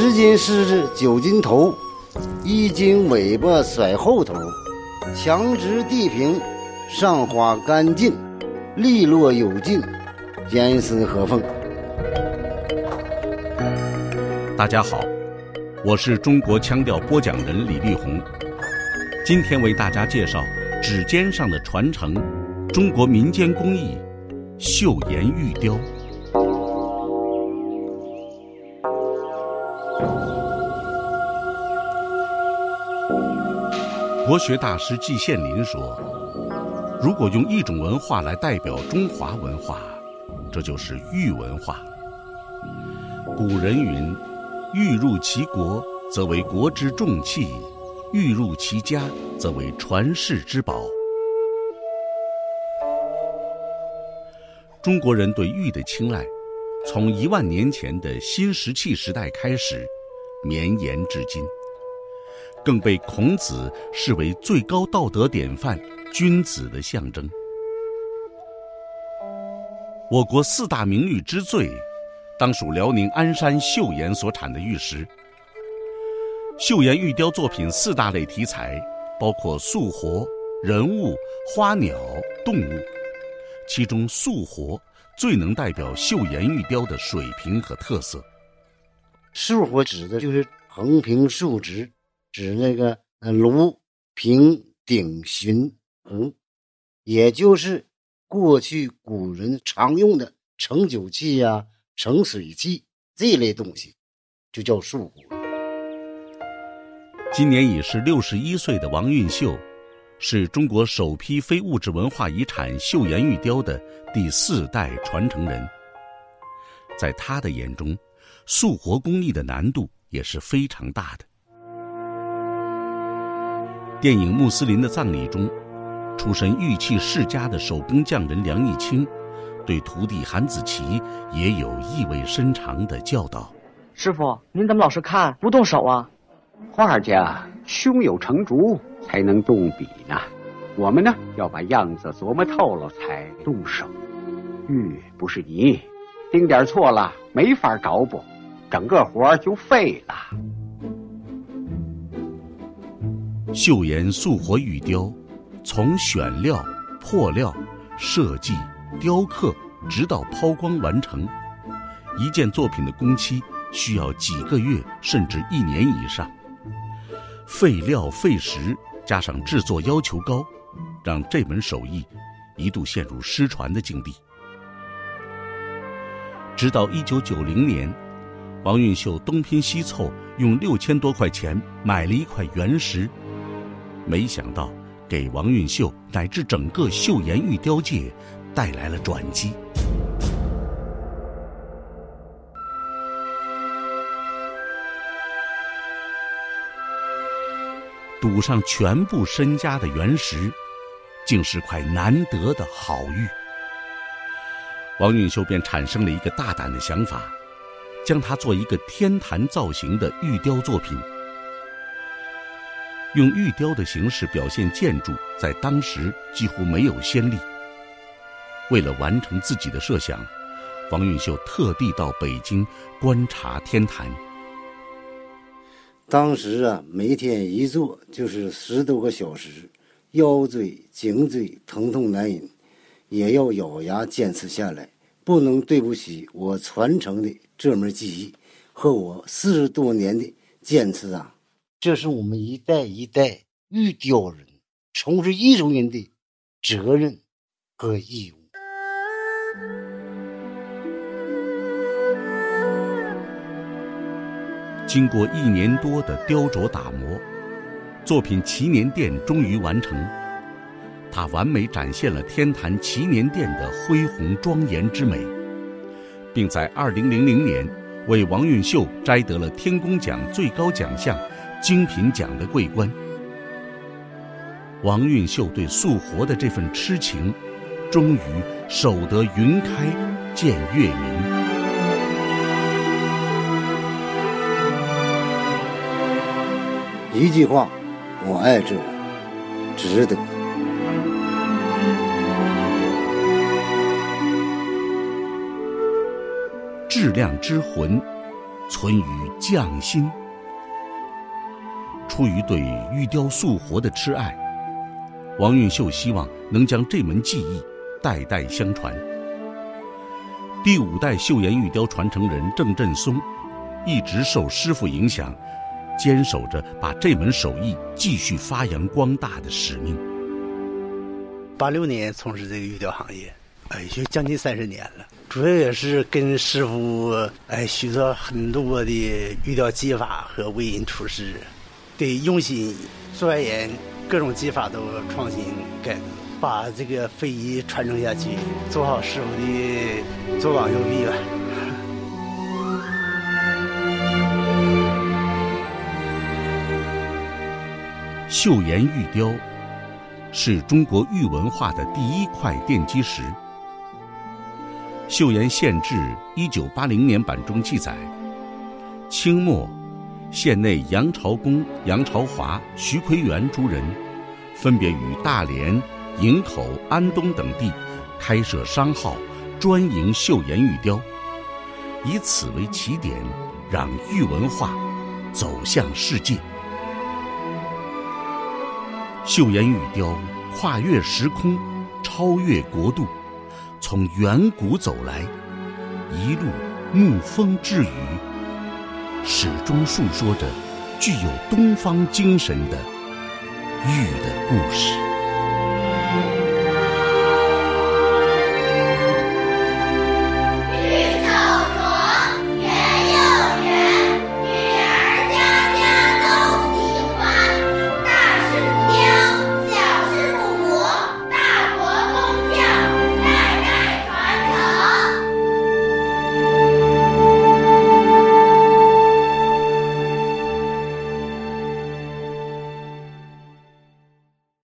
十斤狮子九斤头，一斤尾巴甩后头，墙直地平，上花干净，利落有劲，严丝合缝。大家好，我是中国腔调播讲人李立红，今天为大家介绍指尖上的传承——中国民间工艺岫岩玉雕。国学大师季羡林说：“如果用一种文化来代表中华文化，这就是玉文化。古人云：‘玉入其国，则为国之重器；玉入其家，则为传世之宝。’中国人对玉的青睐，从一万年前的新石器时代开始，绵延至今。”更被孔子视为最高道德典范、君子的象征。我国四大名玉之最，当属辽宁鞍山岫岩所产的玉石。岫岩玉雕作品四大类题材，包括素活、人物、花鸟、动物，其中素活最能代表岫岩玉雕的水平和特色。素活指的就是横平竖直。指那个呃炉平鼎循壶，也就是过去古人常用的盛酒器呀、盛水器这类东西，就叫素活。今年已是六十一岁的王运秀，是中国首批非物质文化遗产岫岩玉雕的第四代传承人。在他的眼中，素活工艺的难度也是非常大的。电影《穆斯林的葬礼》中，出身玉器世家的手工匠人梁义清，对徒弟韩子奇也有意味深长的教导：“师傅，您怎么老是看不动手啊？画家胸有成竹才能动笔呢，我们呢要把样子琢磨透了才动手。玉不是泥，丁点错了没法着补，整个活就废了。”岫岩素活玉雕，从选料、破料、设计、雕刻，直到抛光完成，一件作品的工期需要几个月甚至一年以上。费料费时，加上制作要求高，让这门手艺一度陷入失传的境地。直到一九九零年，王运秀东拼西凑，用六千多块钱买了一块原石。没想到，给王运秀乃至整个岫岩玉雕界带来了转机。赌上全部身家的原石，竟是块难得的好玉。王运秀便产生了一个大胆的想法，将它做一个天坛造型的玉雕作品。用玉雕的形式表现建筑，在当时几乎没有先例。为了完成自己的设想，王运秀特地到北京观察天坛。当时啊，每天一坐就是十多个小时，腰椎、颈椎疼痛难忍，也要咬牙坚持下来，不能对不起我传承的这门技艺和我四十多年的坚持啊！这是我们一代一代玉雕人从事艺术人的责任和义务。经过一年多的雕琢打磨，作品祈年殿终于完成。它完美展现了天坛祈年殿的恢宏庄严之美，并在二零零零年为王运秀摘得了天工奖最高奖项。精品奖的桂冠，王运秀对素活的这份痴情，终于守得云开见月明。一句话，我爱这个，值得。质量之魂，存于匠心。出于对玉雕塑活的痴爱，王运秀希望能将这门技艺代代相传。第五代岫岩玉雕传承人郑振松，一直受师傅影响，坚守着把这门手艺继续发扬光大的使命。八六年从事这个玉雕行业，哎，就将近三十年了。主要也是跟师傅哎学了很多的玉雕技法和为人处事，得用心钻研各种技法都创新改革，把这个非遗传承下去，做好师傅的左膀右臂吧。岫岩玉雕。是中国玉文化的第一块奠基石。《岫岩县志》一九八零年版中记载，清末，县内杨朝公、杨朝华、徐奎元诸人，分别于大连、营口、安东等地开设商号，专营岫岩玉雕，以此为起点，让玉文化走向世界。岫岩玉雕跨越时空，超越国度，从远古走来，一路沐风致雨，始终述说着具有东方精神的玉的故事。